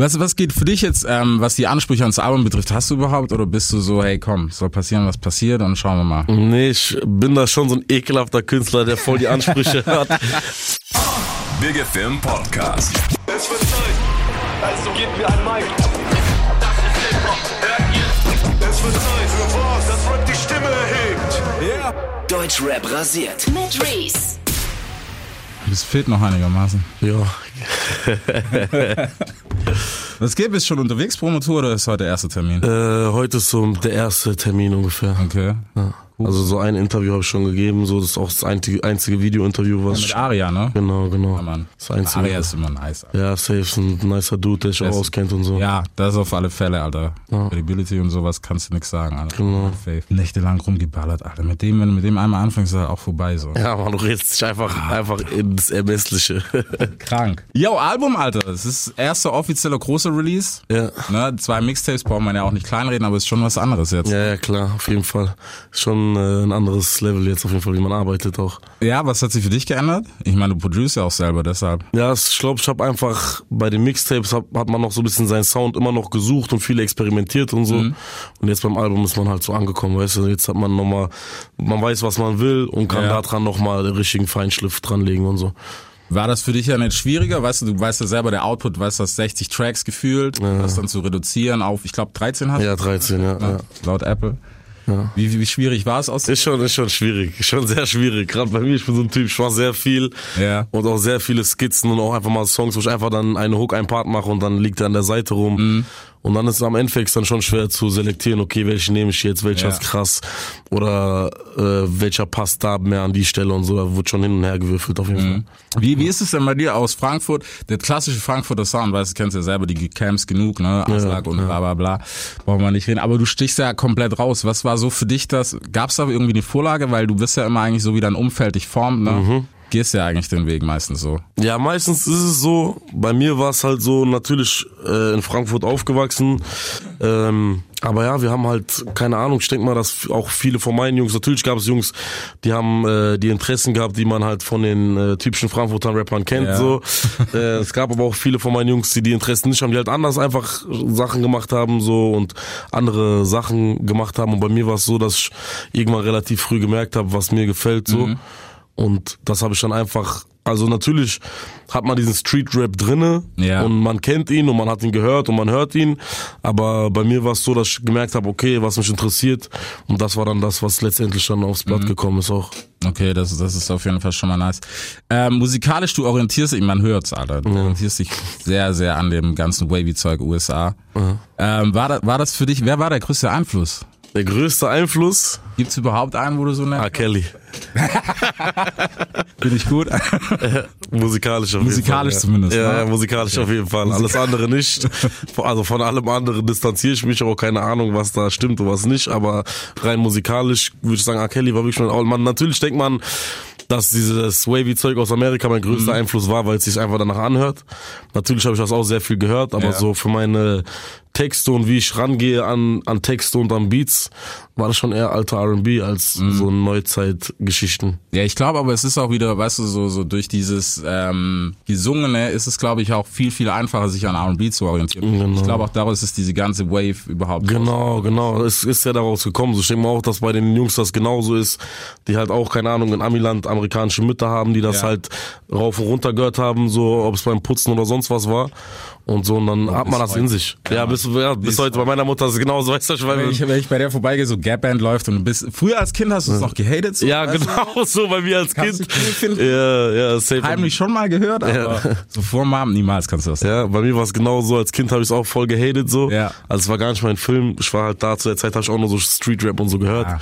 Was, was geht für dich jetzt, ähm, was die Ansprüche ans Album betrifft? Hast du überhaupt oder bist du so, hey komm, soll passieren, was passiert und schauen wir mal? Nee, ich bin da schon so ein ekelhafter Künstler, der voll die Ansprüche hat. Big FM Podcast. Es wird Zeit, also gebt mir ein Mic. Das ist Hip-Hop, hört ihr? Es wird Zeit für was, das Rap die Stimme erhebt. Yeah. Deutschrap rasiert. Mit Reese. Es fehlt noch einigermaßen. ja. Was geht? Bist du schon unterwegs, Promotour, oder ist heute der erste Termin? Äh, heute ist so der erste Termin ungefähr. Okay. Ja. Also so ein Interview habe ich schon gegeben, so das ist auch das einzige, einzige Video-Interview, was Mit ich, Aria, ne? Genau, genau. Ja, Mann. Das einzige. Aria ist immer nice. Alter. Ja, safe ist ein nicer Dude, der sich auch auskennt und so. Ja, das auf alle Fälle, Alter. Credibility und sowas kannst du nix sagen, Alter. Genau. Faith. Nächtelang rumgeballert, Alter. Mit dem, wenn du mit dem einmal anfängst, ist er auch vorbei, so. Ja, man, du redest dich einfach, einfach ins Ermessliche. Krank. Yo, Album, Alter. Es ist erster offizieller großer Release. ja. Ne, zwei Mixtapes braucht man ja auch nicht kleinreden, aber ist schon was anderes jetzt. Ja, ja, klar, auf jeden Fall. Schon äh, ein anderes Level jetzt auf jeden Fall, wie man arbeitet auch. Ja, was hat sich für dich geändert? Ich meine, du produzierst ja auch selber, deshalb. Ja, ich glaube, ich habe einfach bei den Mixtapes hab, hat man noch so ein bisschen seinen Sound immer noch gesucht und viel experimentiert und so. Und jetzt beim Album ist man halt so angekommen, weißt du, jetzt hat man nochmal, man weiß, was man will und kann Ja. da dran nochmal den richtigen Feinschliff dranlegen und so. War das für dich ja nicht schwieriger? Weißt du, du weißt ja selber, der Output, weißt du, hast 60 Tracks gefühlt, das dann zu reduzieren auf, ich glaube, 13 hast Ja, 13, ja. ja. laut Apple. Wie, wie, wie schwierig war es aus? Ist schon, ist schon schwierig, ist schon sehr schwierig. Gerade bei mir, ich bin so ein Typ, ich mache sehr viel Ja. und auch sehr viele Skizzen und auch einfach mal Songs, wo ich einfach dann eine Hook, einen Part mache und dann liegt er an der Seite rum. Mhm. Und dann ist es am Endeffekt dann schon schwer zu selektieren, okay, welchen nehme ich jetzt, welcher Ja. ist krass oder äh, welcher passt da mehr an die Stelle und so. Da wird schon hin und her gewürfelt auf jeden Mhm. Wie, wie ist es denn bei dir aus Frankfurt? Der klassische Frankfurter Sound, weißt du, kennst ja selber die Camps genug, ne? Aslak und bla bla bla. Brauchen wir nicht reden. Aber du stichst ja komplett raus. Was war so für dich das? Gab es da irgendwie eine Vorlage? Weil du bist ja immer eigentlich so, wie dein Umfeld dich formt, ne? Mhm. Gehst ja eigentlich den Weg meistens so. Ja, meistens ist es so, bei mir war es halt so, natürlich äh, in Frankfurt aufgewachsen. Ähm, aber ja, wir haben halt, keine Ahnung, ich denke mal, dass auch viele von meinen Jungs, natürlich gab es Jungs, die haben äh, die Interessen gehabt, die man halt von den äh, typischen Frankfurter Rappern kennt. Ja. so. äh, es gab aber auch viele von meinen Jungs, die die Interessen nicht haben, die halt anders einfach Sachen gemacht haben so und andere Sachen gemacht haben. Und bei mir war es so, dass ich irgendwann relativ früh gemerkt habe, was mir gefällt so. Mhm. Und das habe ich dann einfach, also natürlich hat man diesen Street Rap drinne Ja. und man kennt ihn und man hat ihn gehört und man hört ihn. Aber bei mir war es so, dass ich gemerkt habe, okay, was mich interessiert. Und das war dann das, was letztendlich dann aufs Blatt Mhm. gekommen ist auch. Okay, das, das ist auf jeden Fall schon mal nice. Ähm, musikalisch, du orientierst dich, man hört's, Alter. Du orientierst dich sehr, sehr an dem ganzen Wavy-Zeug USA. Ähm, war, das, war das für dich, wer war der größte Einfluss? Der größte Einfluss, Gibt's überhaupt einen, wo du so nennst? Kelly. Bin ich gut? Musikalisch auf Musikalisch jeden Fall. zumindest, Ja, ne? ja musikalisch auf jeden Fall. Alles andere nicht. Also von allem anderen distanziere ich mich, auch keine Ahnung, was da stimmt und was nicht. Aber rein musikalisch würde ich sagen, R. Kelly war wirklich mein man Natürlich denkt man, dass dieses Wavy-Zeug aus Amerika mein Mhm. größter Einfluss war, weil es sich einfach danach anhört. Natürlich habe ich das auch sehr viel gehört, aber Ja. so für meine Texte und wie ich rangehe an, an Texte und an Beats, war das schon eher alter R&B als Mhm. so Neuzeitgeschichten. Ja, ich glaube, aber es ist auch wieder, weißt du, so, so durch dieses ähm, Gesungene ist es, glaube ich, auch viel, viel einfacher, sich an R&B zu orientieren. Genau. Ich glaube auch daraus ist diese ganze Wave überhaupt. Genau, genau. Es ist ja daraus gekommen. So, denke mal auch, dass bei den Jungs das genauso ist, die halt auch, keine Ahnung, in Amiland amerikanische Mütter haben, die das Ja. halt rauf und runter gehört haben, so, ob es beim Putzen oder sonst was war. Und so, und dann hat man das in heute. sich. Ja, bis, ja, bis, Bis heute. Bei meiner Mutter ist es genauso, weißt du, ich Wenn ich, wenn ich bei der vorbeigehe, so Gap Band läuft und du bist, früher als Kind hast du es noch gehatet, so, ja, weißt du? genau so bei mir als Kannst Kind. Ja, ja, safe. Heimlich schon mal gehört, aber so vor Mom niemals kannst du das. Ja, bei mir war es genau so. Als Kind habe ich es auch voll gehatet so. Ja. Also es war gar nicht mein Film. Ich war halt da zu der Zeit habe ich auch nur so Street Rap und so gehört. Ja.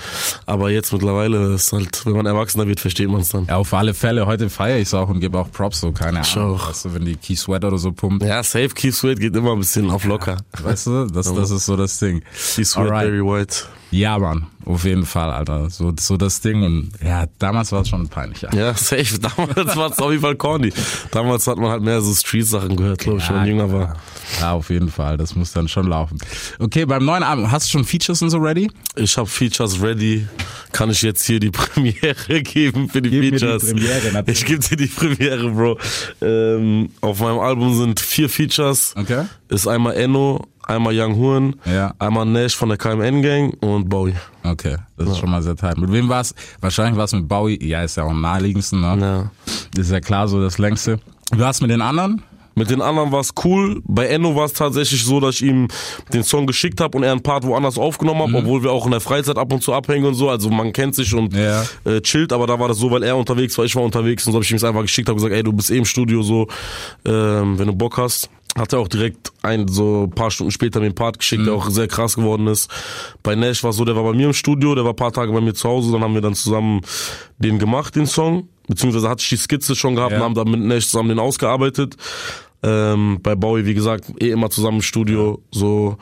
Aber jetzt mittlerweile ist halt, wenn man erwachsener wird, versteht man es dann. Ja, auf alle Fälle. Heute feiere ich es auch und gebe auch Props, so keine Ahnung. auch. Weißt du, wenn die Key Sweat oder so pumpt. Ja, safe Keith Sweat geht immer ein bisschen auf locker. Weißt du, das, das ist so das Ding. Keith Sweat. Barry White. Ja, Mann, auf jeden Fall, Alter. So, so das Ding und ja, damals war es schon peinlich, ja. Ja, safe. Damals war es auf jeden Fall corny. Damals hat man halt mehr so Street-Sachen gehört, glaube ich, wenn man jünger war. Ja, auf jeden Fall, das muss dann schon laufen. Okay, beim neuen Album, hast du schon Features und so ready? Ich habe Features ready. Kann ich jetzt hier die Premiere geben für die Gib mir die Features? Premiere, natürlich. ich gebe dir die Premiere, Bro. Ähm, auf meinem Album sind vier Features. Okay. Ist einmal Enno, einmal Young Horn, Ja. einmal Nash von der KMN Gang und Bowie. Okay, das ist schon mal sehr tight. Mit wem war's? Wahrscheinlich war's mit Bowie. Ja, ist ja auch am naheliegendsten, ne? Ja. Ist ja klar so das längste. Du hast mit den anderen? Mit den anderen war es cool. Bei Enno war es tatsächlich so, dass ich ihm den Song geschickt habe und er einen Part woanders aufgenommen hat, obwohl wir auch in der Freizeit ab und zu abhängen und so. Also man kennt sich und Ja. äh, chillt, aber da war das so, weil er unterwegs war, ich war unterwegs und so habe ich ihm das einfach geschickt, habe gesagt, ey, du bist eh im Studio so, ähm, wenn du Bock hast. Hat er auch direkt ein, so ein paar Stunden später mir einen Part geschickt, der auch sehr krass geworden ist. Bei Nash war es so, der war bei mir im Studio, der war ein paar Tage bei mir zu Hause, dann haben wir dann zusammen den gemacht, den Song. Beziehungsweise hatte ich die Skizze schon gehabt Ja. und haben dann mit Nash zusammen den ausgearbeitet. Ähm, bei Bowie, wie gesagt, eh immer zusammen im Studio, so.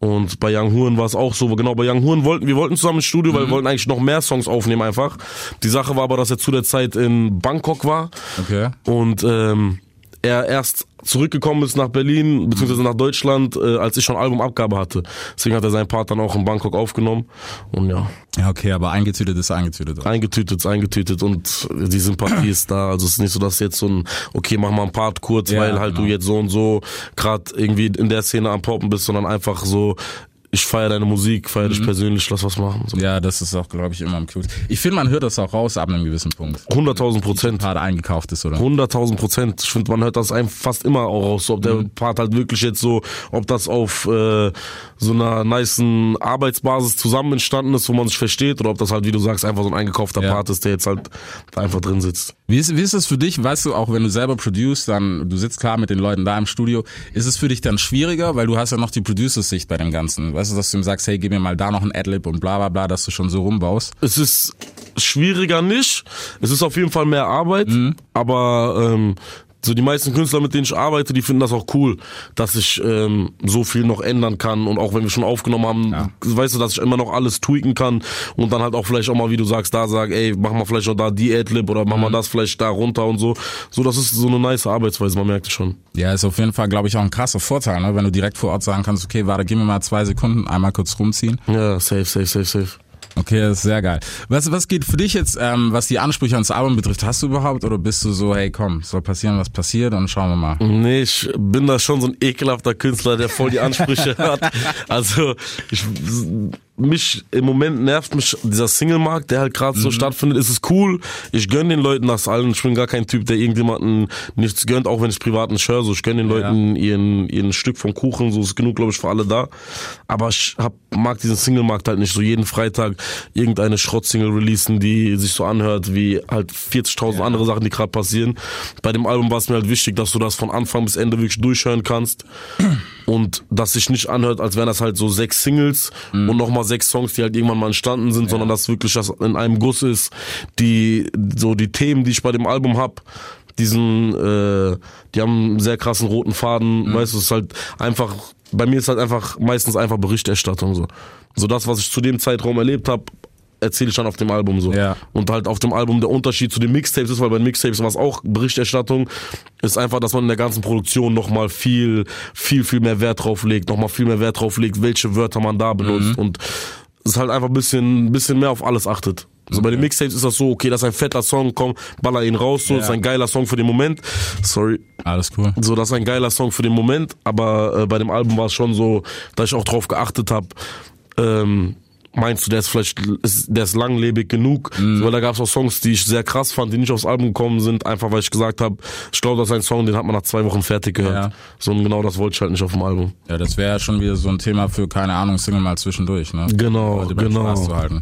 Und bei Young Huren war es auch so, genau, bei Young Huren wollten, wir wollten zusammen ins Studio, weil wir wollten eigentlich noch mehr Songs aufnehmen einfach. Die Sache war aber, dass er zu der Zeit in Bangkok war Okay. und ähm, er erst zurückgekommen ist nach Berlin, beziehungsweise nach Deutschland, äh, als ich schon Albumabgabe hatte. Deswegen hat er seinen Part dann auch in Bangkok aufgenommen. Und ja, Ja, okay, aber eingetütet ist eingetütet. eingetütet, ist eingetütet und die Sympathie ist da. Also es ist nicht so, dass jetzt so ein, okay, mach mal einen Part kurz, Ja, weil halt du genau. jetzt so und so gerade irgendwie in der Szene am Poppen bist, sondern einfach so, ich feiere deine Musik, feiere Mhm. dich persönlich, lass was machen. So. Ja, das ist auch, glaube ich, immer am cute. Ich finde, man hört das auch raus ab einem gewissen Punkt. 100.000 Prozent. Gerade eingekauft ist, oder? 100.000 Prozent. Ich finde, man hört das einem fast immer auch raus, so, ob der Mhm. Part halt wirklich jetzt so, ob das auf äh, so einer nicen Arbeitsbasis zusammen entstanden ist, wo man sich versteht, oder ob das halt, wie du sagst, einfach so ein eingekaufter Ja. Part ist, der jetzt halt einfach drin sitzt. Wie ist, wie ist es für dich, weißt du, auch wenn du selber produced, dann, du sitzt klar mit den Leuten da im Studio, ist es für dich dann schwieriger, weil du hast ja noch die Producer-Sicht bei dem Ganzen, weißt du, dass du ihm sagst, hey, gib mir mal da noch ein Adlib und bla bla bla, dass du schon so rumbaust. Es ist schwieriger nicht. Es ist auf jeden Fall mehr Arbeit, Mhm. aber ähm, so die meisten Künstler, mit denen ich arbeite, die finden das auch cool, dass ich ähm, so viel noch ändern kann und auch wenn wir schon aufgenommen haben, Ja. weißt du, dass ich immer noch alles tweaken kann und dann halt auch vielleicht auch mal, wie du sagst, da sagen, ey, mach mal vielleicht auch da die Adlib oder mach Mhm. mal das vielleicht da runter und so. So, das ist so eine nice Arbeitsweise, man merkt es schon. Ja, ist auf jeden Fall, glaube ich, auch ein krasser Vorteil, ne? wenn du direkt vor Ort sagen kannst, okay, warte, gib mir mal zwei Sekunden, einmal kurz rumziehen. Ja, safe, safe, safe, safe. Okay, das ist sehr geil. Was, was geht für dich jetzt, ähm, was die Ansprüche ans Album betrifft, hast du überhaupt oder bist du so, hey komm, soll passieren, was passiert und schauen wir mal. Nee, ich bin da schon so ein ekelhafter Künstler, der voll die Ansprüche hat. Also ich, mich im Moment nervt mich dieser Single-Markt, der halt gerade so stattfindet. Es ist cool. Ich gönn den Leuten das allen. Ich bin gar kein Typ, der irgendjemanden nichts gönnt, auch wenn ich privat nicht höre. So, ich gönn den Leuten ihren, ihren Stück vom Kuchen. So ist genug, glaube ich, für alle da. Aber ich hab, mag diesen Single-Markt halt nicht. So jeden Freitag irgendeine Schrott-Single releasen, die sich so anhört wie halt 40.000 andere Sachen, die gerade passieren. Bei dem Album war es mir halt wichtig, dass du das von Anfang bis Ende wirklich durchhören kannst und dass sich nicht anhört, als wären das halt so sechs Singles und nochmal sechs Songs, die halt irgendwann mal entstanden sind, sondern dass wirklich das in einem Guss ist, die so die Themen, die ich bei dem Album hab, diesen, äh, die haben einen sehr krassen roten Faden, weißt du, es ist halt einfach, bei mir ist halt einfach meistens einfach Berichterstattung so. So das, was ich zu dem Zeitraum erlebt habe, erzähle ich dann auf dem Album so. Ja. Und halt auf dem Album der Unterschied zu den Mixtapes ist, weil bei den Mixtapes war es auch Berichterstattung, ist einfach, dass man in der ganzen Produktion nochmal viel, viel, viel mehr Wert drauf legt, nochmal viel mehr Wert drauf legt, welche Wörter man da benutzt und es halt einfach ein bisschen, bisschen mehr auf alles achtet. So bei den Mixtapes ist das so, okay, das ist ein fetter Song, komm, baller ihn raus, so, Ja. das ist ein geiler Song für den Moment. Sorry, Alles cool. so, das ist ein geiler Song für den Moment, aber äh, bei dem Album war es schon so, dass ich auch drauf geachtet habe, ähm, meinst du, der ist vielleicht, der ist langlebig genug? Mhm. Weil da gab es auch Songs, die ich sehr krass fand, die nicht aufs Album gekommen sind, einfach weil ich gesagt habe, ich glaube, das ist ein Song, den hat man nach zwei Wochen fertig gehört. Ja. So, und genau das wollte ich halt nicht auf dem Album. Ja, das wäre ja schon wieder so ein Thema für, keine Ahnung, Single mal zwischendurch, ne? Genau, genau.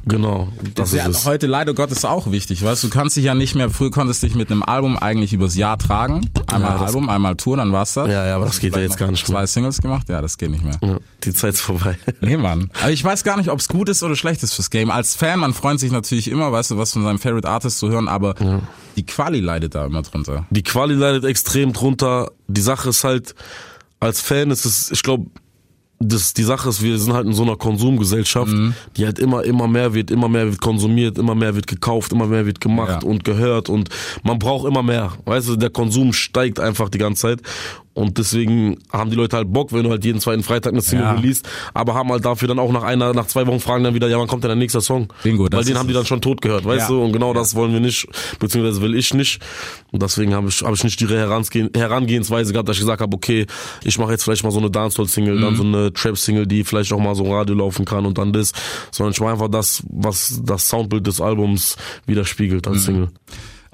Genau, das ist ja es. heute leider Gottes auch wichtig, weißt du, du kannst dich ja nicht mehr, früher konntest dich mit einem Album eigentlich übers Jahr tragen. Einmal Ja, das- Album, einmal Tour, dann war's das. Ja, ja, aber das geht ja jetzt gar nicht mehr. Zwei Singles gemacht, ja, das geht nicht mehr. Ja, die Zeit ist vorbei. Nee, Mann. Aber ich weiß gar nicht, ob es gut ist oder schlecht ist fürs Game. Als Fan, man freut sich natürlich immer, weißt du, was von seinem Favorite Artist zu hören, aber die Quali leidet da immer drunter. Die Quali leidet extrem drunter. Die Sache ist halt, als Fan ist es, ich glaube, das, die Sache ist, wir sind halt in so einer Konsumgesellschaft, die halt immer, immer mehr wird, immer mehr wird konsumiert, immer mehr wird gekauft, immer mehr wird gemacht Ja. und gehört und man braucht immer mehr. Weißt du, der Konsum steigt einfach die ganze Zeit. Und deswegen haben die Leute halt Bock, wenn du halt jeden zweiten Freitag eine Single Ja. release, aber haben halt dafür dann auch nach einer, nach zwei Wochen fragen dann wieder, ja, wann kommt denn der nächste Song? Bingo, Weil den haben die dann schon tot gehört, weißt Ja. du? Und genau das wollen wir nicht, beziehungsweise will ich nicht. Und deswegen habe ich, hab ich nicht die Herangehen, Herangehensweise gehabt, dass ich gesagt habe, okay, ich mache jetzt vielleicht mal so eine Dancehall-Single, Mhm. dann so eine Trap-Single, die vielleicht auch mal so Radio laufen kann und dann das. Sondern ich mache einfach das, was das Soundbild des Albums widerspiegelt Mhm. als Single.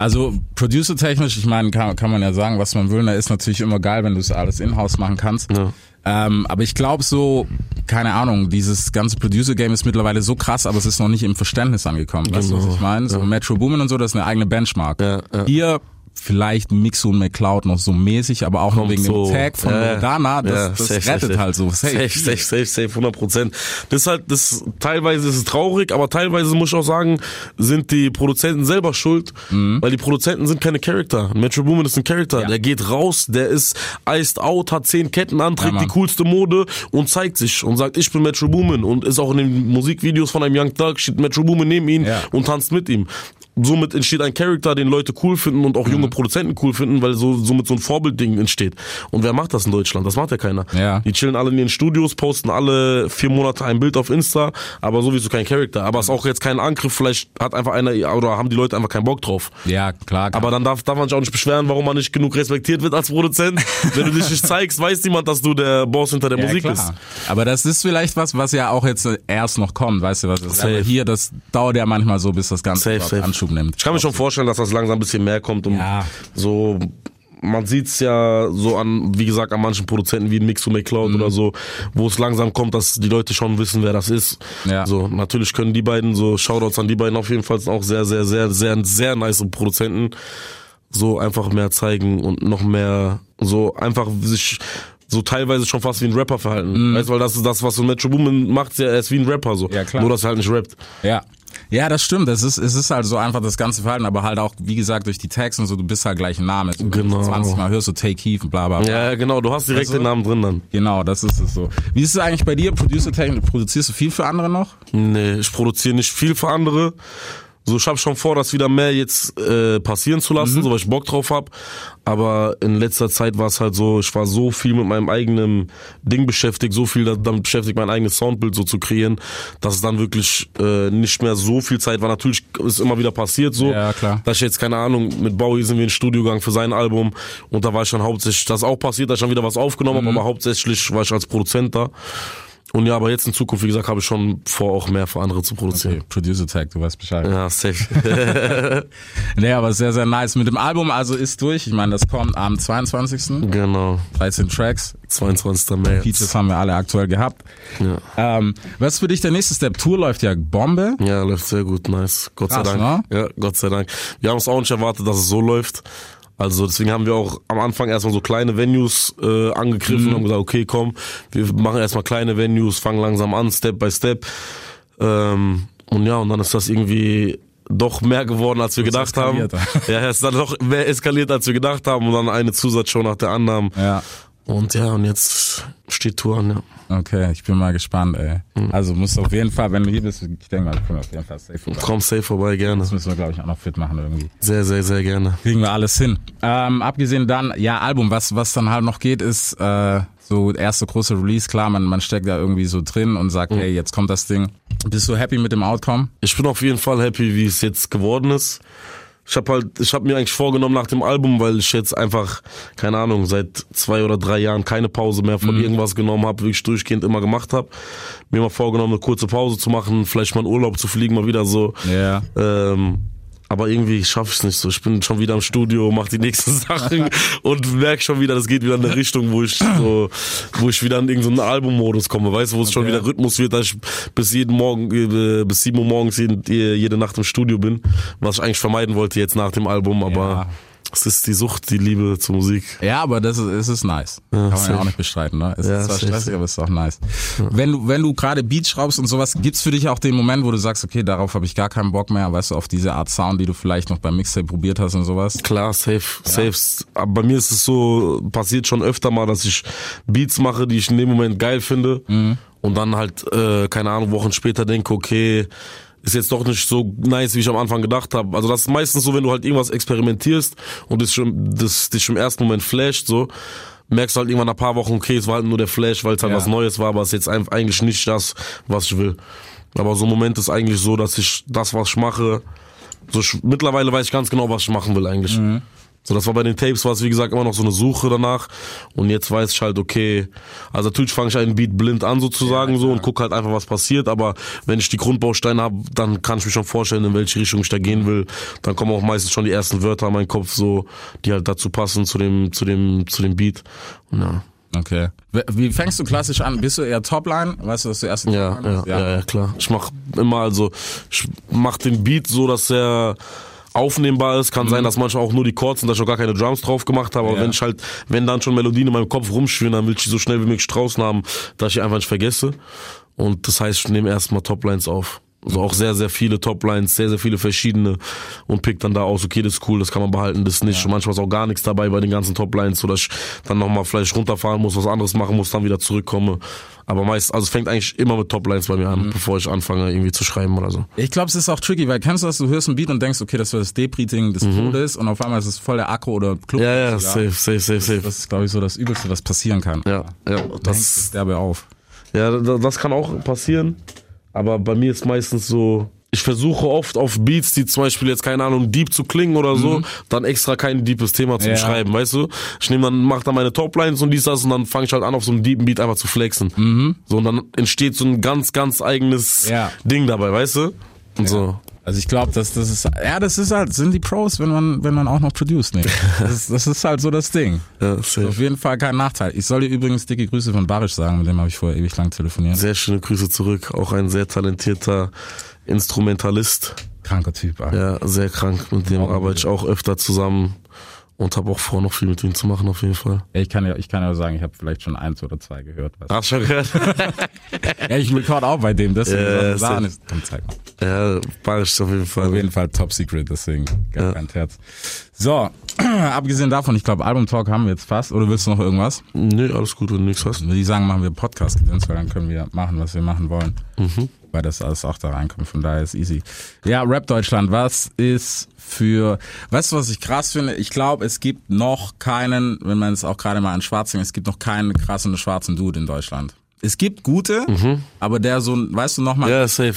Also producer-technisch, ich meine, kann, kann man ja sagen, was man will. Da ist natürlich immer geil, wenn du es alles in-house machen kannst. Ja. Ähm, aber ich glaube so, keine Ahnung, dieses ganze Producer-Game ist mittlerweile so krass, aber es ist noch nicht im Verständnis angekommen. Weißt du, was Genau. ich meine? So Metro Boomin und so, das ist eine eigene Benchmark. Ja, ja. Hier vielleicht Mixo und McCloud noch so mäßig, aber auch nur Kommt wegen so. dem Tag von Ja, Dana, das, ja, das safe, safe, rettet safe. halt so. Safe, safe, safe, safe, 100 Prozent. Das ist halt, das, teilweise ist es traurig, aber teilweise muss ich auch sagen, sind die Produzenten selber schuld, weil die Produzenten sind keine Charakter. Metro Boomin ist ein Charakter. Mhm. Ja. Der geht raus, der ist iced out, hat zehn Ketten an, trägt die coolste Mode und zeigt sich und sagt, ich bin Metro Boomin und ist auch in den Musikvideos von einem Young Thug, steht Metro Boomin neben ihn und tanzt mit ihm. Somit entsteht ein Charakter, den Leute cool finden und auch Mhm. junge Produzenten cool finden, weil so somit so ein Vorbildding entsteht. Und wer macht das in Deutschland? Das macht ja keiner. Ja. Die chillen alle in ihren Studios, posten alle vier Monate ein Bild auf Insta, aber sowieso kein Charakter. Aber es ist auch jetzt kein Angriff, vielleicht hat einfach einer oder haben die Leute einfach keinen Bock drauf. Ja, klar. Aber dann darf, darf man sich auch nicht beschweren, warum man nicht genug respektiert wird als Produzent. Wenn du dich nicht zeigst, weiß niemand, dass du der Boss hinter der Ja, Musik klar. bist. Aber das ist vielleicht was, was ja auch jetzt erst noch kommt, weißt du was? Ist aber hier, das dauert ja manchmal so, bis das Ganze Safe, safe. Nimmt. Ich kann mir schon vorstellen, dass das langsam ein bisschen mehr kommt und Ja. so man sieht's ja so an, wie gesagt, an manchen Produzenten wie Mix to McCloud Mhm. oder so, wo es langsam kommt, dass die Leute schon wissen, wer das ist. Ja. So, natürlich können die beiden, so Shoutouts an die beiden auf jeden Fall auch sehr, sehr, sehr, sehr, sehr nice Produzenten. So einfach mehr zeigen und noch mehr, so einfach sich so teilweise schon fast wie ein Rapper verhalten. Weißt du, weil das ist das, was so Metro Boomin macht, ja, er ist wie ein Rapper so. Mhm. Ja, klar. Nur, dass er halt nicht rappt. Ja. Ja, das stimmt. Es ist, es ist halt so einfach das ganze Verhalten, aber halt auch, wie gesagt, durch die Tags und so, du bist halt gleich ein Name. Du Genau. 20 Mal hörst du Take Heath und bla bla bla. Ja, genau, du hast direkt Also- den Namen drin dann. Genau, das ist es so. Wie ist es eigentlich bei dir? Produzierst du viel für andere noch? Nee, ich produziere nicht viel für andere. So, ich habe schon vor, das wieder mehr jetzt äh, passieren zu lassen, so weil ich Bock drauf hab. Aber in letzter Zeit war es halt so, ich war so viel mit meinem eigenen Ding beschäftigt, so viel da- damit beschäftigt, mein eigenes Soundbild so zu kreieren, dass es dann wirklich äh, nicht mehr so viel Zeit war. Natürlich ist immer wieder passiert so, Ja, klar. dass ich jetzt, keine Ahnung, mit Bowie sind wir ins Studio gegangen für sein Album und da war ich dann hauptsächlich, das ist auch passiert, dass ich dann wieder was aufgenommen habe, aber hauptsächlich war ich als Produzent da. Und ja, aber jetzt in Zukunft, wie gesagt, habe ich schon vor, auch mehr für andere zu produzieren. Okay, Producer-Tag, du weißt Bescheid. Ja, safe. Nee, aber sehr, sehr nice. Mit dem Album also ist durch. Ich meine, das kommt am 22. genau. 13 Tracks. 22. März. Features haben wir alle aktuell gehabt. Ja. Ähm, was ist für dich der nächste Step? Tour läuft ja Bombe. ja, läuft sehr gut, nice. Gott Krass, sei Dank. Ja, Gott sei Dank. Wir haben es auch nicht erwartet, dass es so läuft. Also deswegen haben wir auch am Anfang erstmal so kleine Venues äh, angegriffen und haben gesagt, okay, komm, wir machen erstmal kleine Venues, fangen langsam an, Step by Step. Ähm, und ja, und dann ist das irgendwie doch mehr geworden, als wir gedacht haben. Ja, es ist dann doch mehr eskaliert, als wir gedacht haben und dann eine Zusatzshow nach der anderen. Ja. Und ja, und jetzt steht Tour an, ja. Okay, ich bin mal gespannt, ey. Mhm. Also musst du auf jeden Fall, wenn du hier bist, ich denke mal, können auf jeden Fall safe vorbei. Komm safe vorbei, gerne. Das müssen wir, glaube ich, auch noch fit machen irgendwie. Sehr, sehr, sehr gerne. Kriegen wir alles hin. Ähm, abgesehen dann, ja, Album, was, was dann halt noch geht, ist äh, so erste große Release, klar, man, man steckt da irgendwie so drin und Mhm. sagt, hey, jetzt kommt das Ding. Bist du happy mit dem Outcome? Ich bin auf jeden Fall happy, wie es jetzt geworden ist. Ich habe halt, ich habe mir eigentlich vorgenommen nach dem Album, weil ich jetzt einfach, keine Ahnung, seit zwei oder drei Jahren keine Pause mehr von irgendwas genommen habe, wirklich durchgehend immer gemacht habe. Mir mal vorgenommen, eine kurze Pause zu machen, vielleicht mal in Urlaub zu fliegen, mal wieder so. Ja. Ähm, aber irgendwie schaffe ich es nicht so. Ich bin schon wieder im Studio, mache die nächsten Sachen und merke schon wieder, das geht wieder in eine Richtung, wo ich so, wo ich wieder in irgendeinen Albummodus komme, weißt du, wo es schon Okay. wieder Rhythmus wird, dass ich bis jeden Morgen, äh, bis sieben Uhr morgens jede, jede Nacht im Studio bin, was ich eigentlich vermeiden wollte jetzt nach dem Album, aber Es ist die Sucht, die Liebe zur Musik. Ja, aber das ist, es ist nice. Kann man ja safe. auch nicht bestreiten, ne? Es Ja, ist zwar safe, stressig, aber es ist auch nice. Wenn du, wenn du gerade Beats schraubst und sowas, gibt's für dich auch den Moment, wo du sagst, okay, darauf habe ich gar keinen Bock mehr, weißt du, auf diese Art Sound, die du vielleicht noch beim Mixtape probiert hast und sowas? Klar, safe, safe. Aber bei mir ist es so, passiert schon öfter mal, dass ich Beats mache, die ich in dem Moment geil finde. Und dann halt, äh, keine Ahnung, Wochen später denke, okay, ist jetzt doch nicht so nice, wie ich am Anfang gedacht habe. Also das ist meistens so, wenn du halt irgendwas experimentierst und das schon, das dich im ersten Moment flasht, so, merkst du halt irgendwann nach ein paar Wochen, okay, es war halt nur der Flash, weil es halt Ja. was Neues war, aber es ist jetzt eigentlich nicht das, was ich will. Aber so ein Moment ist eigentlich so, dass ich das, was ich mache, so ich, mittlerweile weiß ich ganz genau, was ich machen will eigentlich. So, das war bei den Tapes, war es wie gesagt immer noch so eine Suche danach. Und jetzt weiß ich halt, okay, also natürlich fange ich einen Beat blind an sozusagen so und gucke halt einfach, was passiert. Aber wenn ich die Grundbausteine habe, dann kann ich mir schon vorstellen, in welche Richtung ich da gehen will. Dann kommen auch meistens schon die ersten Wörter in meinen Kopf, so, die halt dazu passen zu dem, zu dem, zu dem Beat. Und ja. Okay. Wie- fängst du klassisch an? Bist du eher Topline? Weißt du, dass du erst Ja, ja, ja, ja, klar. Ich mach immer also, ich mach den Beat so, dass er aufnehmbar ist. Kann sein, dass manchmal auch nur die Chords sind, dass ich auch gar keine Drums drauf gemacht habe. Aber Ja. wenn ich halt, wenn dann schon Melodien in meinem Kopf rumschwirren, dann will ich die so schnell wie möglich draußen haben, dass ich einfach nicht vergesse. Und das heißt, ich nehme erstmal Toplines auf. Also auch sehr, sehr viele Toplines, sehr, sehr viele verschiedene und pick dann da aus, okay, das ist cool, das kann man behalten, das nicht. Und manchmal ist auch gar nichts dabei bei den ganzen Toplines, so dass ich dann nochmal vielleicht runterfahren muss, was anderes machen muss, dann wieder zurückkomme. Aber meist, also es fängt eigentlich immer mit Toplines bei mir an, Mhm. bevor ich anfange irgendwie zu schreiben oder so. Ich glaube, es ist auch tricky, weil kennst du das, du hörst ein Beat und denkst, okay, das war das Depri-Ding des Todes und auf einmal ist es voll der Akku oder Club. Mhm. Ja, ja, safe, safe, safe, safe. Das ist, glaube ich, so das Übelste, was passieren kann. Ja, ja, Das das, derbe auf. ja, da- das kann auch passieren. Aber bei mir ist meistens so, ich versuche oft auf Beats, die zum Beispiel jetzt, keine Ahnung, deep zu klingen oder so, dann extra kein deepes Thema zu Ja. schreiben, weißt du? Ich nehme dann, mach dann meine Toplines und dies, das und dann fange ich halt an, auf so einem deepen Beat einfach zu flexen. So, und dann entsteht so ein ganz, ganz eigenes Ja. Ding dabei, weißt du? Und so. Also ich glaube, dass das ist, ja, das ist halt, sind die Pros, wenn man, wenn man auch noch produce, ne? Das, ist- das ist halt so das Ding. Ja, Auf safe. jeden Fall kein Nachteil. Ich soll dir übrigens dicke Grüße von Barisch sagen, mit dem habe ich vorher ewig lang telefoniert. Sehr schöne Grüße zurück. Auch ein sehr talentierter Instrumentalist. Kranker Typ, Alter. Ja, sehr krank. Mit dem arbeite ich auch öfter zusammen und habe auch vor, noch viel mit ihm zu machen, auf jeden Fall. Ich kann ja, ich kann ja sagen, ich habe vielleicht schon eins oder zwei gehört. Weißt. Hast du schon gehört? Ja, ich record auch bei dem, deswegen Ja, ist, komm, zeig mal. ja, Barisch auf jeden Fall. Auf jeden Fall top secret, deswegen gar Ja. kein Herz. So, abgesehen davon, ich glaube, Album Talk haben wir jetzt fast. Oder willst du noch irgendwas? Nee, alles gut, wenn du nichts hast. Würde ich sagen, machen wir Podcast weil dann können wir machen, was wir machen wollen. Weil das alles auch da reinkommt, von daher ist easy. Ja, Rap Deutschland, was ist für, weißt du, was ich krass finde? Ich glaube, es gibt noch keinen, wenn man es auch gerade mal an Schwarzen, es gibt noch keinen krassen schwarzen Dude in Deutschland. Es gibt gute, aber der so, weißt du noch mal, Ja, safe.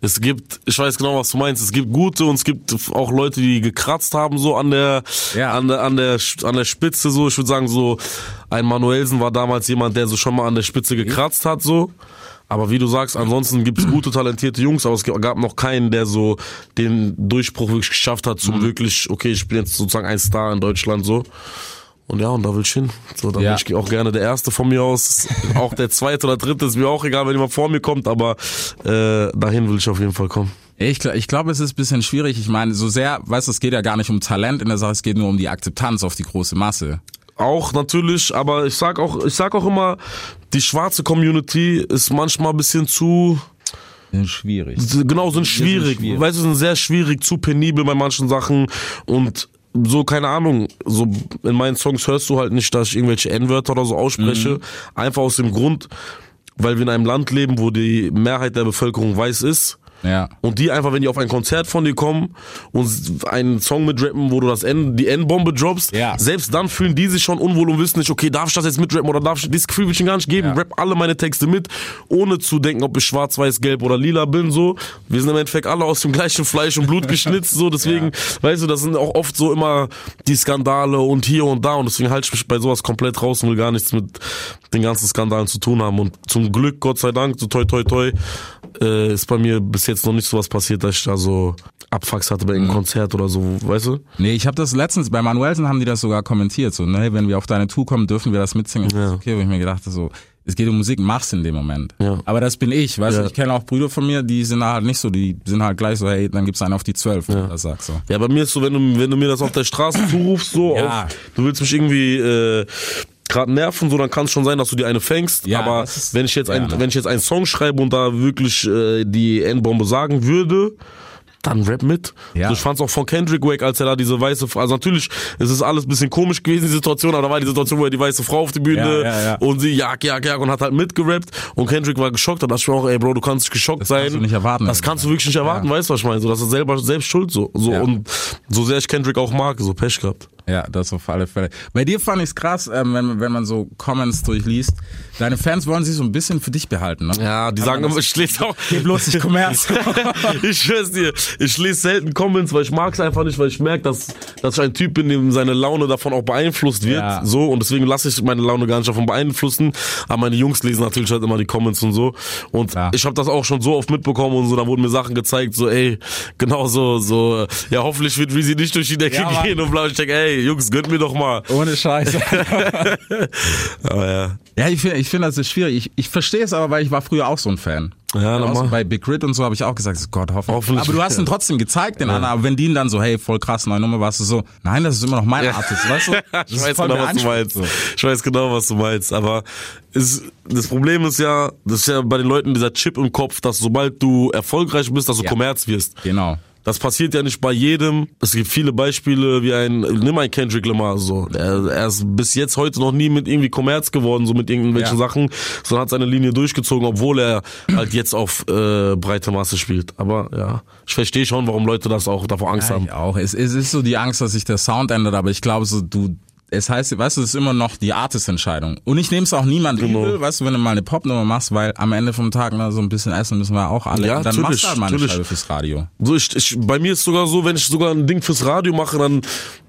Es gibt, ich weiß genau, was du meinst. Es gibt gute und es gibt auch Leute, die gekratzt haben, so an der, Ja. an der, an der, an der Spitze, so. Ich würde sagen, so, ein Manuelsen war damals jemand, der so schon mal an der Spitze gekratzt hat, so. Aber wie du sagst, ansonsten gibt es gute, talentierte Jungs, aber es gab noch keinen, der so den Durchbruch wirklich geschafft hat, Mhm. zum wirklich, okay, ich bin jetzt sozusagen ein Star in Deutschland, so. Und ja, und da will ich hin. So, da Ja. bin ich auch gerne der Erste von mir aus. auch der Zweite oder Dritte ist mir auch egal, wenn jemand vor mir kommt, aber äh, dahin will ich auf jeden Fall kommen. Ich, ich glaube, es ist ein bisschen schwierig. Ich meine, so sehr, weißt du, es geht ja gar nicht um Talent in der Sache, es geht nur um die Akzeptanz auf die große Masse. Auch natürlich, aber ich sag auch, ich sag auch immer, die schwarze Community ist manchmal ein bisschen zu, Schwierig. genau, sind schwierig. schwierig. Weißt du, sind sehr schwierig, zu penibel bei manchen Sachen und so, keine Ahnung, so in meinen Songs hörst du halt nicht, dass ich irgendwelche N-Wörter oder so ausspreche. Einfach aus dem Grund, weil wir in einem Land leben, wo die Mehrheit der Bevölkerung weiß ist. Ja. Und die einfach, wenn die auf ein Konzert von dir kommen und einen Song mitrappen, wo du das N, die N-Bombe droppst, Ja. selbst dann fühlen die sich schon unwohl und wissen nicht, okay, darf ich das jetzt mitrappen oder darf ich, dieses Gefühl will ich ihnen gar nicht geben, Ja. rap alle meine Texte mit, ohne zu denken, ob ich schwarz, weiß, gelb oder lila bin, so. Wir sind im Endeffekt alle aus dem gleichen Fleisch und Blut geschnitzt, so, deswegen, weißt du, das sind auch oft so immer die Skandale und hier und da und deswegen halte ich mich bei sowas komplett raus und will gar nichts mit den ganzen Skandalen zu tun haben und zum Glück, Gott sei Dank, so toi toi toi, äh, ist bei mir bis jetzt noch nicht sowas passiert, dass ich da so Abfucks hatte bei Mhm. irgendeinem Konzert oder so, weißt du? Nee, ich habe das letztens, bei Manuelsen haben die das sogar kommentiert, so, ne, wenn wir auf deine Tour kommen, dürfen wir das mitsingen. Ja. okay, wo ich mir gedacht habe, so, Es geht um Musik, mach's in dem Moment. Ja. Aber das bin ich, weißt Ja. du, ich kenne auch Brüder von mir, die sind halt nicht so, die sind halt gleich so, hey, dann gibt's einen auf die zwölf, ja. das sagst so. Ja, bei mir ist so, wenn du, wenn du mir das auf der Straße zurufst, so, Ja. auf, du willst mich irgendwie äh, gerade nerven, so, dann kann es schon sein, dass du dir eine fängst. Ja, aber das ist- wenn ich jetzt ein, ja, ne? wenn ich jetzt einen Song schreibe und da wirklich äh, die Endbombe sagen würde, dann rap mit. Ja. Ich fand's auch von Kendrick Wake, als er da diese weiße, Frau- also natürlich, es ist alles ein bisschen komisch gewesen, die Situation, aber da war die Situation, wo er die weiße Frau auf die Bühne Ja, ja, und sie jag, jag, jag und hat halt mitgerappt und Kendrick war geschockt, da dachte ich mir auch, ey Bro, du kannst nicht geschockt Das sein. kannst du nicht erwarten. Das kannst du wirklich nicht erwarten, weißt du, was ich meine? So, das ist selber selbst schuld so. so. Und so sehr ich Kendrick auch mag, so Pech gehabt. Ja, das auf alle Fälle. Bei dir fand ich's krass, ähm, wenn, wenn man so Comments durchliest. Deine Fans wollen sich so ein bisschen für dich behalten, ne? Ja, die sagen immer, ich lese auch. Geh bloß nicht Kommerz. ich schwör's dir, ich lese selten Comments, weil ich mag's einfach nicht, weil ich merke, dass, dass ich ein Typ bin, dem seine Laune davon auch beeinflusst wird. Ja. So, und deswegen lasse ich meine Laune gar nicht davon beeinflussen. Aber meine Jungs lesen natürlich halt immer die Comments und so. Und Klar. ich habe das auch schon so oft mitbekommen und so, da wurden mir Sachen gezeigt, so, ey, genau so, so, ja, hoffentlich wird Reezy nicht durch die Decke Ja, gehen und bla. Ich denke, ey, Jungs, gönnt mir doch mal. Ohne Scheiße. Aber ja. ja, ich finde, ich finde, das ist schwierig. Ich, ich verstehe es aber, weil ich war früher auch so ein Fan. Ja, so bei Big Rit und so habe ich auch gesagt, Gott, hoffentlich. Hoffentlich. Aber du hast ihn trotzdem gezeigt, den anderen. Aber wenn die ihn dann so, hey, voll krass, neue Nummer, warst du so, nein, das ist immer noch mein Artist, weißt du? Ich ist weiß genau, was du meinst. Ich weiß genau, was du meinst. Aber es, das Problem ist ja, das ist ja bei den Leuten dieser Chip im Kopf, dass sobald du erfolgreich bist, dass du Ja. Kommerz wirst. Genau. Das passiert ja nicht bei jedem. Es gibt viele Beispiele, wie ein, nimm ein Kendrick Lamar, so. Er, er ist bis jetzt heute noch nie mit irgendwie Kommerz geworden, so mit irgendwelchen Ja. Sachen, sondern hat seine Linie durchgezogen, obwohl er halt jetzt auf äh, breite Masse spielt. Aber ja, ich verstehe schon, warum Leute das auch davor Angst Ja, haben. ich auch. Es, es ist so die Angst, dass sich der Sound ändert, aber ich glaube so, du, es heißt, weißt du, es ist immer noch die Artist-Entscheidung. Und ich nehme es auch niemand Genau. übel, weißt du, wenn du mal eine Popnummer machst, weil am Ende vom Tag na, so ein bisschen essen müssen wir auch alle. Ja, dann machst natürlich, du halt mal eine natürlich. Scheibe fürs Radio. So, ich, ich, bei mir ist sogar so, wenn ich sogar ein Ding fürs Radio mache, dann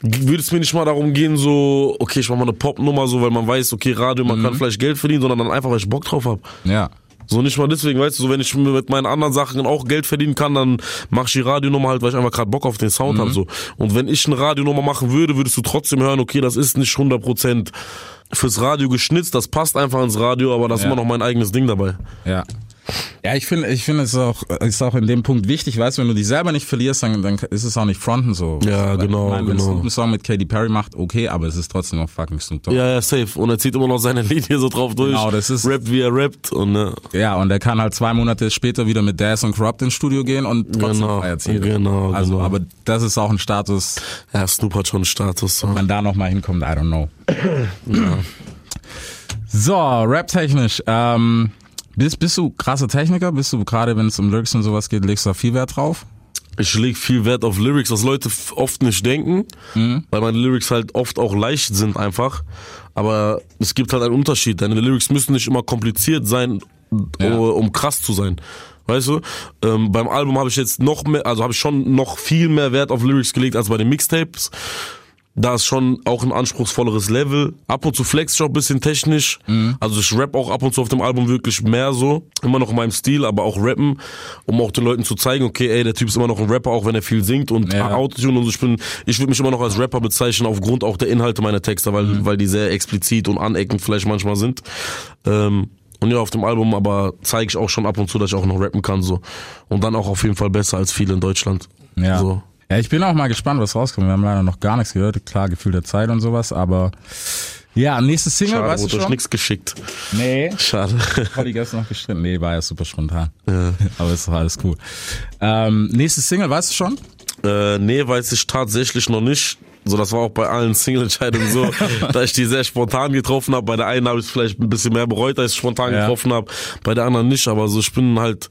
würde es mir nicht mal darum gehen, so, okay, ich mache mal eine Popnummer, so, weil man weiß, okay, Radio, man Mhm. kann vielleicht Geld verdienen, sondern dann einfach, weil ich Bock drauf habe. Ja. So nicht mal deswegen, weißt du, so wenn ich mit meinen anderen Sachen auch Geld verdienen kann, dann mache ich die Radionummer halt, weil ich einfach gerade Bock auf den Sound Mhm. hab so. Und wenn ich eine Radionummer machen würde, würdest du trotzdem hören, okay, das ist nicht 100% fürs Radio geschnitzt, das passt einfach ins Radio, aber das ist Ja. immer noch mein eigenes Ding dabei. Ja. Ja, ich finde, ich finde es auch, ist auch in dem Punkt wichtig, weißt du, wenn du dich selber nicht verlierst, dann, dann ist es auch nicht fronten so. Ja, genau, Ich meine, wenn genau. Snoop einen Song mit Katy Perry macht, okay, aber es ist trotzdem noch fucking Snoop Dogg. Ja, ja, safe. Und er zieht immer noch seine Linie so drauf durch. Genau, das ist- Rappt, wie er rappt und ne. Ja, und er kann halt zwei Monate später wieder mit Daz und Corrupt ins Studio gehen und trotzdem Genau, jeder. genau, Also, genau. aber das ist auch ein Status, Ja, Snoop hat schon einen Status. So. wenn man da nochmal hinkommt, I don't know. So, rap-technisch, ähm, bist, bist du krasser Techniker? Bist du gerade, wenn es um Lyrics und sowas geht, legst du da viel Wert drauf? Ich leg viel Wert auf Lyrics, was Leute oft nicht denken, weil meine Lyrics halt oft auch leicht sind einfach. Aber es gibt halt einen Unterschied. Deine Lyrics müssen nicht immer kompliziert sein, Ja. um, um krass zu sein. Weißt du? Ähm, beim Album habe ich jetzt noch mehr, also habe ich schon noch viel mehr Wert auf Lyrics gelegt als bei den Mixtapes. Da ist schon auch ein anspruchsvolleres Level. Ab und zu flex ich auch ein bisschen technisch. Also ich rap auch ab und zu auf dem Album wirklich mehr so. Immer noch in meinem Stil, aber auch rappen, um auch den Leuten zu zeigen, okay, ey, der Typ ist immer noch ein Rapper, auch wenn er viel singt und Ja. Autotune und so. Ich bin, ich würde mich immer noch als Rapper bezeichnen aufgrund auch der Inhalte meiner Texte, weil, weil die sehr explizit und aneckend vielleicht manchmal sind. Ähm, und ja, auf dem Album aber zeige ich auch schon ab und zu, dass ich auch noch rappen kann, so. Und dann auch auf jeden Fall besser als viele in Deutschland. Ja. So. Ja, ich bin auch mal gespannt, was rauskommt. Wir haben leider noch gar nichts gehört. Klar, Gefühl der Zeit und sowas, aber ja, nächste Single, Schade, weißt du schon? nichts geschickt. Nee. Schade. Olli gestern noch gestritten. Nee, war ja super spontan. Aber ist doch alles cool. Ähm, nächste Single, weißt du schon? Äh, nee, weiß ich tatsächlich noch nicht. So, das war auch bei allen Single-Entscheidungen so, da ich die sehr spontan getroffen habe. Bei der einen habe ich es vielleicht ein bisschen mehr bereut, als ich spontan Ja. getroffen habe. Bei der anderen nicht, aber so, ich bin halt,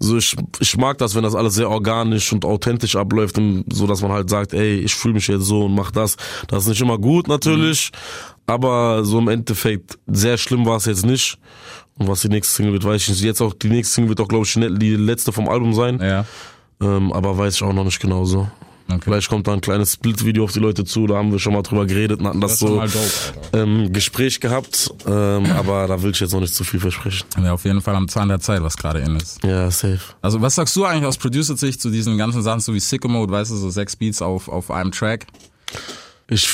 so, ich, ich mag das, wenn das alles sehr organisch und authentisch abläuft und so, dass man halt sagt, ey, ich fühle mich jetzt so und mach das. Das ist nicht immer gut natürlich, aber so im Endeffekt, sehr schlimm war es jetzt nicht. Und was die nächste Single wird, weiß ich nicht. Jetzt auch, die nächste Single wird auch, glaube ich, die letzte vom Album sein. Ja. Ähm, aber weiß ich auch noch nicht genau so. Okay. Vielleicht kommt da ein kleines Split-Video auf die Leute zu, da haben wir schon mal drüber geredet und hatten das, Das so mal dope, ähm, Gespräch gehabt, ähm, aber da will ich jetzt noch nicht zu viel versprechen. Ja, auf jeden Fall am Zahn der Zeit, was gerade in ist. Ja, safe. Also was sagst du eigentlich aus Producer-Sicht zu diesen ganzen Sachen, so wie Sicko Mode, weißt du, so sechs Beats auf, auf einem Track? Ich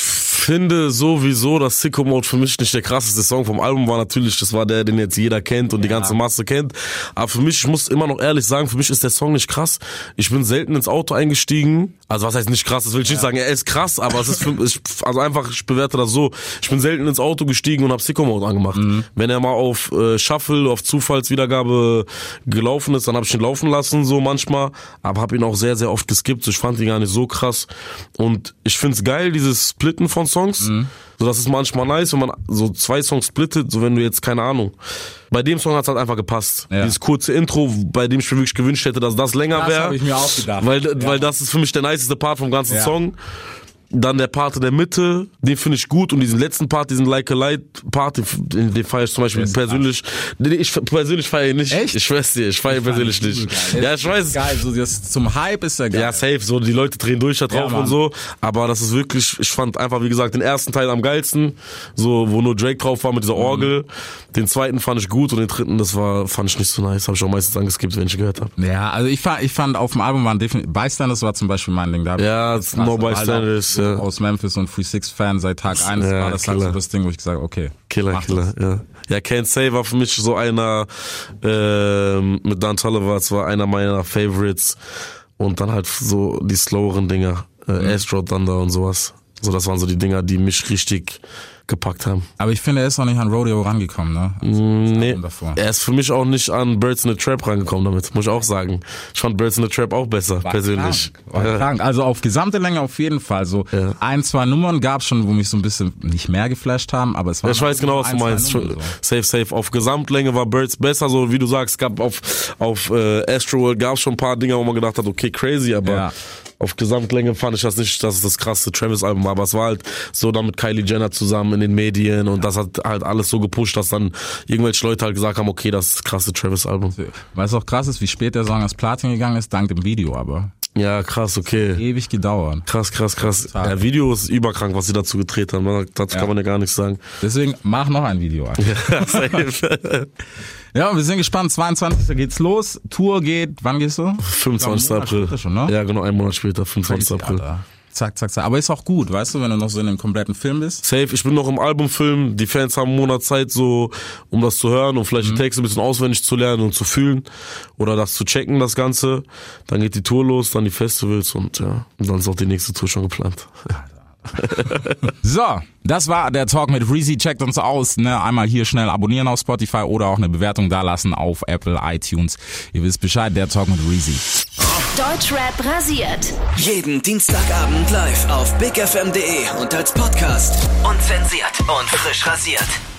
finde sowieso, dass Sicko Mode für mich nicht der krasseste Song vom Album war. Natürlich, das war der, den jetzt jeder kennt und die ganze Masse kennt. Aber für mich, ich muss immer noch ehrlich sagen, für mich ist der Song nicht krass. Ich bin selten ins Auto eingestiegen. Also was heißt nicht krass, das will ich nicht sagen. Er ist krass, aber es ist für, ich, also einfach, ich bewerte das so. Ich bin selten ins Auto gestiegen und habe Sicko Mode angemacht. Wenn er mal auf äh, Shuffle, auf Zufallswiedergabe gelaufen ist, dann habe ich ihn laufen lassen, so manchmal. Aber habe ihn auch sehr, sehr oft geskippt. So, Ich fand ihn gar nicht so krass. Und ich find's geil, dieses Splitten von Songs. So, das ist manchmal nice, wenn man so zwei Songs splittet, so wenn du jetzt, keine Ahnung. Bei dem Song hat's halt einfach gepasst. Ja. Dieses kurze Intro, bei dem ich mir wirklich gewünscht hätte, dass das länger Das wäre. hab ich mir auch gedacht. Weil, Ja. weil das ist für mich der niceste Part vom ganzen Ja. Song. Dann der Part in der Mitte, den finde ich gut und diesen letzten Part, diesen Like a Light Part, den, den feiere ich zum Beispiel persönlich. Den ich persönlich feiere ihn nicht. Echt? Ich schwör's dir, ich feiere ihn persönlich nicht. Ja, ich weiß. Geil, so das, zum Hype ist er geil. Ja, safe, so die Leute drehen durch da drauf Ja, und so. Aber das ist wirklich, ich fand einfach, wie gesagt, den ersten Teil am geilsten, so wo nur Drake drauf war mit dieser Orgel. Den zweiten fand ich gut und den dritten, das war, fand ich nicht so nice. Habe ich auch meistens angeskippt, wenn ich gehört habe. Ja, also ich fand, ich fand auf dem Album waren definitiv, Bystanders war zum Beispiel mein Ding. Da Ja, No Bystanders, auch ja. Aus Memphis und Free Six Fan seit Tag 1 Ja, war das halt so das Ding, wo ich gesagt habe, okay. Killer, Killer, das. ja. Ja, Can't Say war für mich so einer, ähm, mit Dan Tolliver, es war einer meiner Favorites. Und dann halt so die sloweren Dinger, äh, Mhm. Astro Thunder und sowas. So, das waren so die Dinger, die mich richtig gepackt haben. Aber ich finde, er ist noch nicht an Rodeo rangekommen, ne? Also, Nee, Album davor. er ist für mich auch nicht an Birds in the Trap rangekommen damit, muss ich auch sagen. Ich fand Birds in the Trap auch besser, War persönlich. Krank, war Ja. krank. Also auf gesamte Länge auf jeden Fall. So Ja. ein, zwei Nummern gab's schon, wo mich so ein bisschen nicht mehr geflasht haben, aber es war Ich weiß genau, was du meinst. So. Safe, safe. Auf Gesamtlänge war Birds besser, so wie du sagst. Es gab auf, auf äh, Astroworld gab es schon ein paar Dinge, wo man gedacht hat, okay, crazy, aber Ja. Auf Gesamtlänge fand ich das nicht, dass es das krasse Travis-Album war. Aber es war halt so dann mit Kylie Jenner zusammen in den Medien und das hat halt alles so gepusht, dass dann irgendwelche Leute halt gesagt haben, okay, das ist das krasse Travis-Album. Weißt du auch krass ist, wie spät der Song als Platin gegangen ist, dank dem Video, aber Ja, krass, okay. ewig gedauert. Krass, krass, krass. Tage. Ja, Video ist überkrank, was sie dazu gedreht haben. ne? Dazu kann man ja gar nichts sagen. Deswegen mach noch ein Video. Alter. Ja, wir sind gespannt. 22. geht's los. Tour geht, wann gehst du? 25. Monat April. schon, ne? Ja, genau, einen Monat später, 25. April. Alter. Zack, zack, zack. Aber ist auch gut, weißt du, wenn du noch so in einem kompletten Film bist. Safe, ich bin noch im Albumfilm. Die Fans haben einen Monat Zeit, so, um das zu hören und vielleicht die Texte ein bisschen auswendig zu lernen und zu fühlen oder das zu checken, das Ganze. Dann geht die Tour los, dann die Festivals und ja, und dann ist auch die nächste Tour schon geplant. So, das war der Talk mit Reezy. Checkt uns aus. Ne? Einmal hier schnell abonnieren auf Spotify oder auch eine Bewertung dalassen auf Apple, iTunes. Ihr wisst Bescheid, der Talk mit Reezy. Deutschrap rasiert. Jeden Dienstagabend live auf bigfm.de und als Podcast. Unzensiert und frisch rasiert.